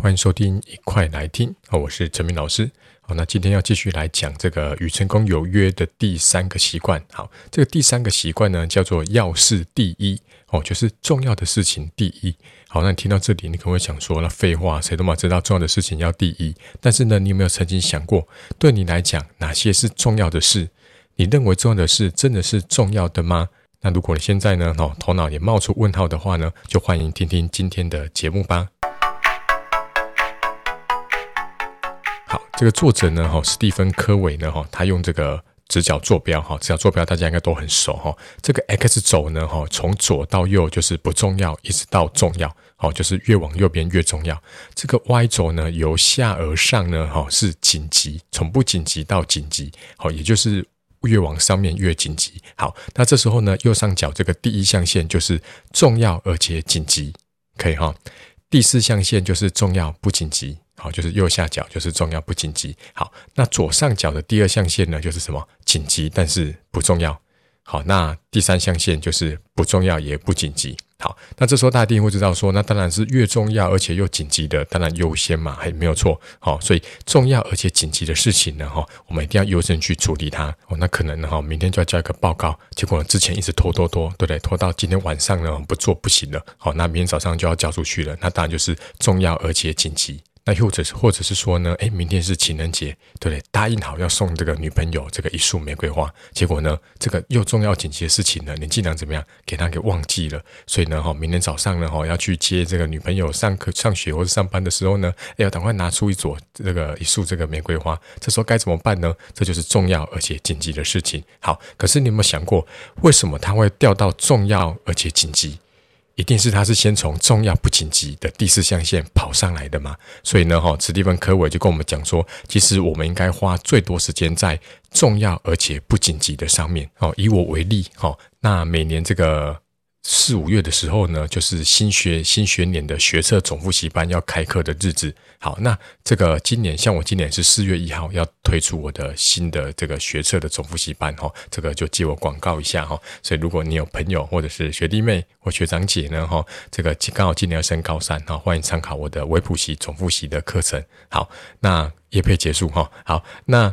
欢迎收听，一块来听。我是陈明老师。好，那今天要继续来讲这个与成功有约的第三个习惯。好，这个第三个习惯呢，叫做要事第一。哦，就是重要的事情第一。好，那你听到这里，你可能会想说，那废话，谁都嘛知道重要的事情要第一。但是呢，你有没有曾经想过，对你来讲，哪些是重要的事？你认为重要的事，真的是重要的吗？那如果你现在呢，哦，头脑也冒出问号的话呢，就欢迎听听今天的节目吧。这个作者呢，哈，史蒂芬·科维呢，哈，他用这个直角坐标，哈，直角坐标大家应该都很熟，哈。这个 X 轴呢，哈，从左到右就是不重要，一直到重要，好，就是越往右边越重要。这个 Y 轴呢，由下而上呢，哈，是紧急，从不紧急到紧急，好，也就是越往上面越紧急。好，那这时候呢，右上角这个第一象限就是重要而且紧急，可以哈。第四象限就是重要不紧急。好，就是右下角就是重要不紧急。好，那左上角的第二象限呢，就是什么？紧急但是不重要。好，那第三象限就是不重要也不紧急。好，那这时候大家一定会知道说，那当然是越重要而且又紧急的，当然优先嘛，还没有错。好，所以重要而且紧急的事情呢，哈，我们一定要优先去处理它。哦，那可能呢，哈，明天就要交一个报告，结果之前一直拖拖拖，对不对？拖到今天晚上呢，不做不行了。好，那明天早上就要交出去了，那当然就是重要而且紧急。那或者是，或者是说呢，诶，明天是情人节，对不对？答应好要送这个女朋友这个一束玫瑰花，结果呢，这个又重要紧急的事情呢，你竟然怎么样给她给忘记了？所以呢，哈，明天早上呢，哈，要去接这个女朋友上课、上学或者上班的时候呢，要赶快拿出一朵这个一束这个玫瑰花。这时候该怎么办呢？这就是重要而且紧急的事情。好，可是你有没有想过，为什么它会掉到重要而且紧急？一定是他是先从重要不紧急的第四象限跑上来的嘛？所以呢，哈，史蒂芬·科维就跟我们讲说，其实我们应该花最多时间在重要而且不紧急的上面。哦，以我为例，哈，那每年这个。四五月的时候呢，就是新学新学年的学测总复习班要开课的日子。好，那这个今年像我今年是四月一号要推出我的新的这个学测的总复习班哈，这个就借我广告一下哈。所以如果你有朋友或者是学弟妹或学长姐呢哈，这个刚好今年要升高三哈，欢迎参考我的微补习总复习的课程。好，那业配结束哈。好，那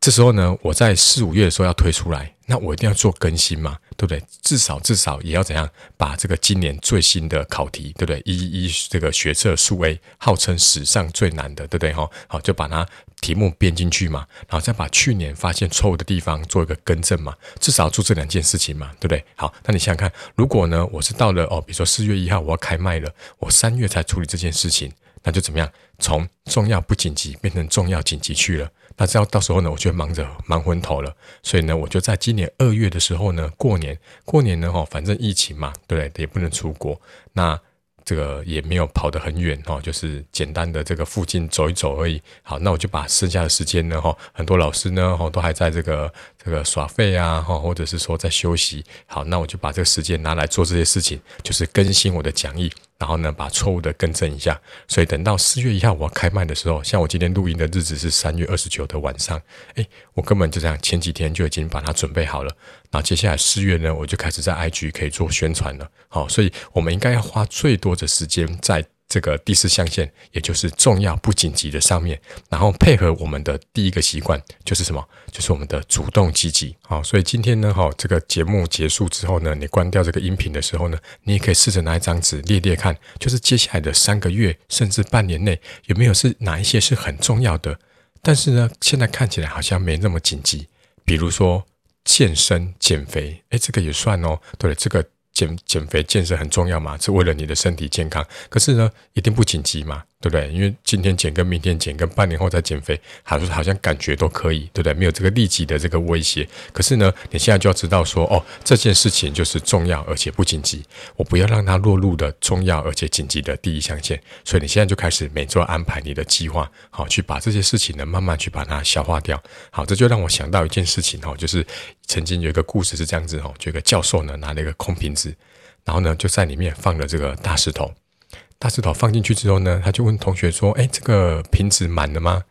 这时候呢，我在四五月的时候要推出来。那我一定要做更新嘛，对不对？至少至少也要怎样把这个今年最新的考题，对不对？一一这个学测数 A，号称史上最难的，对不对？哈，好，就把它题目编进去嘛，然后再把去年发现错误的地方做一个更正嘛，至少做这两件事情嘛，对不对？好，那你想想看，如果呢，我是到了哦，比如说四月一号我要开卖了，我三月才处理这件事情，那就怎么样？从重要不紧急变成重要紧急去了。那这样到时候呢，我就忙着忙昏头了。所以呢，我就在今年二月的时候呢，过年过年呢，哈，反正疫情嘛，对不对？也不能出国，那这个也没有跑得很远哈，就是简单的这个附近走一走而已。好，那我就把剩下的时间呢，哈，很多老师呢，哈，都还在这个这个耍废啊，哈，或者是说在休息。好，那我就把这个时间拿来做这些事情，就是更新我的讲义。然后呢，把错误的更正一下。所以等到四月一号我要开卖的时候，像我今天录音的日子是三月二十九的晚上，诶，我根本就这样，前几天就已经把它准备好了。那接下来四月呢，我就开始在 IG 可以做宣传了。好，所以我们应该要花最多的时间在。这个第四象限，也就是重要不紧急的上面，然后配合我们的第一个习惯，就是什么？就是我们的主动积极。好，所以今天呢，哈，这个节目结束之后呢，你关掉这个音频的时候呢，你也可以试着拿一张纸列列看，就是接下来的三个月甚至半年内，有没有是哪一些是很重要的，但是呢，现在看起来好像没那么紧急。比如说健身减肥，诶，这个也算哦。对，这个。减减肥健身很重要嘛，是为了你的身体健康。可是呢，一定不紧急嘛。对不对？因为今天减跟明天减跟半年后再减肥，好像好像感觉都可以，对不对？没有这个立即的这个威胁。可是呢，你现在就要知道说，哦，这件事情就是重要而且不紧急，我不要让它落入的重要而且紧急的第一象限。所以你现在就开始每周安排你的计划，好，去把这些事情呢慢慢去把它消化掉。好，这就让我想到一件事情哈，就是曾经有一个故事是这样子哈，就一个教授呢拿了一个空瓶子，然后呢就在里面放了这个大石头。大石头放进去之后呢，他就问同学说：“哎，这个瓶子满了吗？”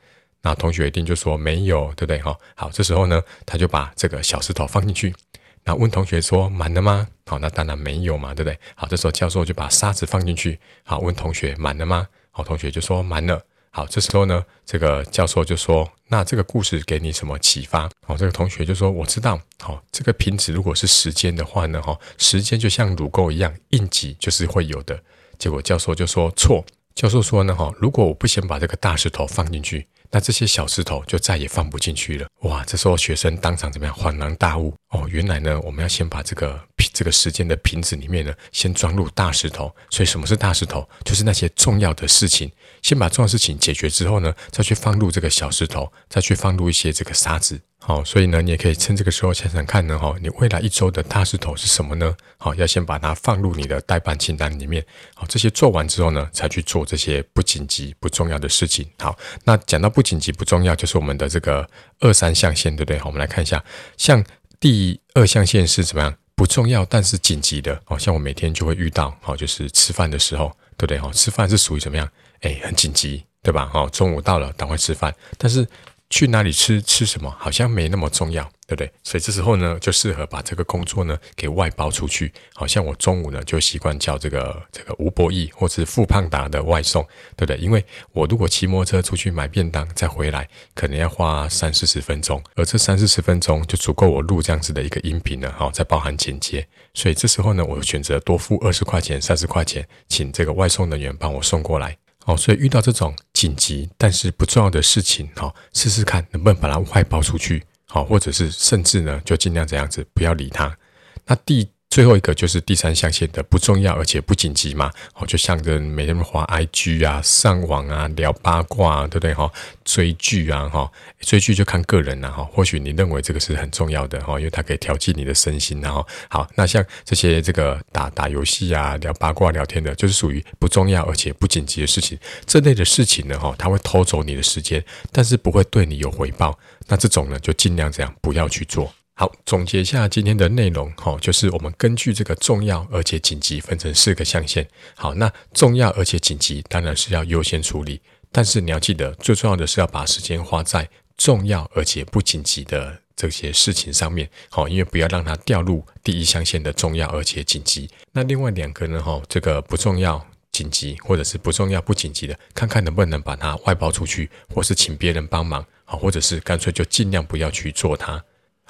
那同学一定就说：“没有，对不对？”哈，好，这时候呢，他就把这个小石头放进去，然后问同学说：“满了吗？”好，那当然没有嘛，对不对？好，这时候教授就把沙子放进去，好，问同学满了吗？好，同学就说满了。好，这时候呢，这个教授就说：“那这个故事给你什么启发？”好，这个同学就说：“我知道，好，这个瓶子如果是时间的话呢，哈，时间就像乳沟一样，硬挤就是会有的。”结果教授就说：“错。”教授说呢，哈，如果我不先把这个大石头放进去，那这些小石头就再也放不进去了。哇，这时候学生当场怎么样？恍然大悟哦，原来呢，我们要先把这个，这个时间的瓶子里面呢，先装入大石头。所以什么是大石头？就是那些重要的事情，先把重要事情解决之后呢，再去放入这个小石头，再去放入一些这个沙子。好，所以呢，你也可以趁这个时候想想看呢，哈，你未来一周的大石头是什么呢？好，要先把它放入你的待办清单里面。好，这些做完之后呢，才去做这些不紧急、不重要的事情。好，那讲到不紧急、不重要，就是我们的这个二三象限，对不对？好，我们来看一下，像第二象限是怎么样？不重要但是紧急的。好，像我每天就会遇到，好，就是吃饭的时候，对不对？好，吃饭是属于怎么样？哎，很紧急，对吧？好，中午到了，赶快吃饭，但是。去哪里吃吃什么好像没那么重要，对不对？所以这时候呢，就适合把这个工作呢给外包出去。好像我中午呢就习惯叫这个这个吴博义或是富胖达的外送，对不对？因为我如果骑摩托车出去买便当再回来，可能要花三四十分钟，而这三四十分钟就足够我录这样子的一个音频了。好，再包含剪接，所以这时候呢，我选择多付二十块钱、三十块钱，请这个外送人员帮我送过来。哦，所以遇到这种紧急但是不重要的事情，好，试试看能不能把它外包出去，好，或者是甚至呢，就尽量这样子，不要理它。那第。最后一个就是第三象限的不重要而且不紧急嘛，哦，就像着每天滑 IG 啊、上网啊、聊八卦啊，对不对哈？追剧啊哈，追剧就看个人了哈。或许你认为这个是很重要的哈，因为它可以调剂你的身心，然后好，那像这些这个打打游戏啊、聊八卦、聊天的，就是属于不重要而且不紧急的事情。这类的事情呢哈，它会偷走你的时间，但是不会对你有回报。那这种呢，就尽量这样不要去做。好，总结一下今天的内容，哈，就是我们根据这个重要而且紧急分成四个象限。好，那重要而且紧急当然是要优先处理，但是你要记得，最重要的是要把时间花在重要而且不紧急的这些事情上面。好，因为不要让它掉入第一象限的重要而且紧急。那另外两个呢，哈，这个不重要紧急或者是不重要不紧急的，看看能不能把它外包出去，或是请别人帮忙，好，或者是干脆就尽量不要去做它。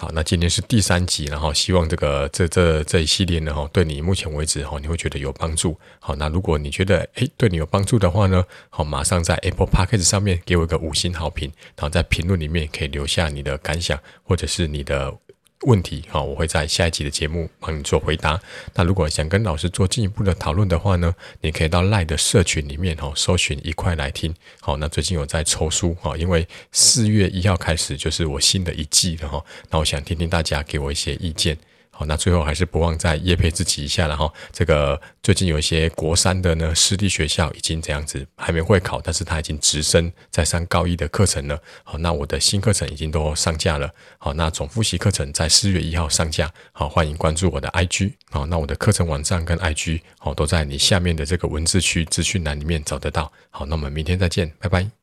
好，那今天是第三集，然后希望这个这这这一系列呢，哈，对你目前为止哈，你会觉得有帮助。好，那如果你觉得诶对你有帮助的话呢，好，马上在 Apple Podcast 上面给我一个五星好评，然后在评论里面可以留下你的感想，或者是你的。问题好，我会在下一集的节目帮你做回答。那如果想跟老师做进一步的讨论的话呢，你可以到赖的社群里面哈，搜寻一块来听。好，那最近有在抽书哈，因为四月一号开始就是我新的一季了哈。那我想听听大家给我一些意见。好，那最后还是不忘再叶配自己一下了哈。这个最近有一些国三的呢，私立学校已经这样子还没会考，但是他已经直升在上高一的课程了。好，那我的新课程已经都上架了。好，那总复习课程在四月一号上架。好，欢迎关注我的 IG。好，那我的课程网站跟 IG 好都在你下面的这个文字区资讯栏里面找得到。好，那我们明天再见，拜拜。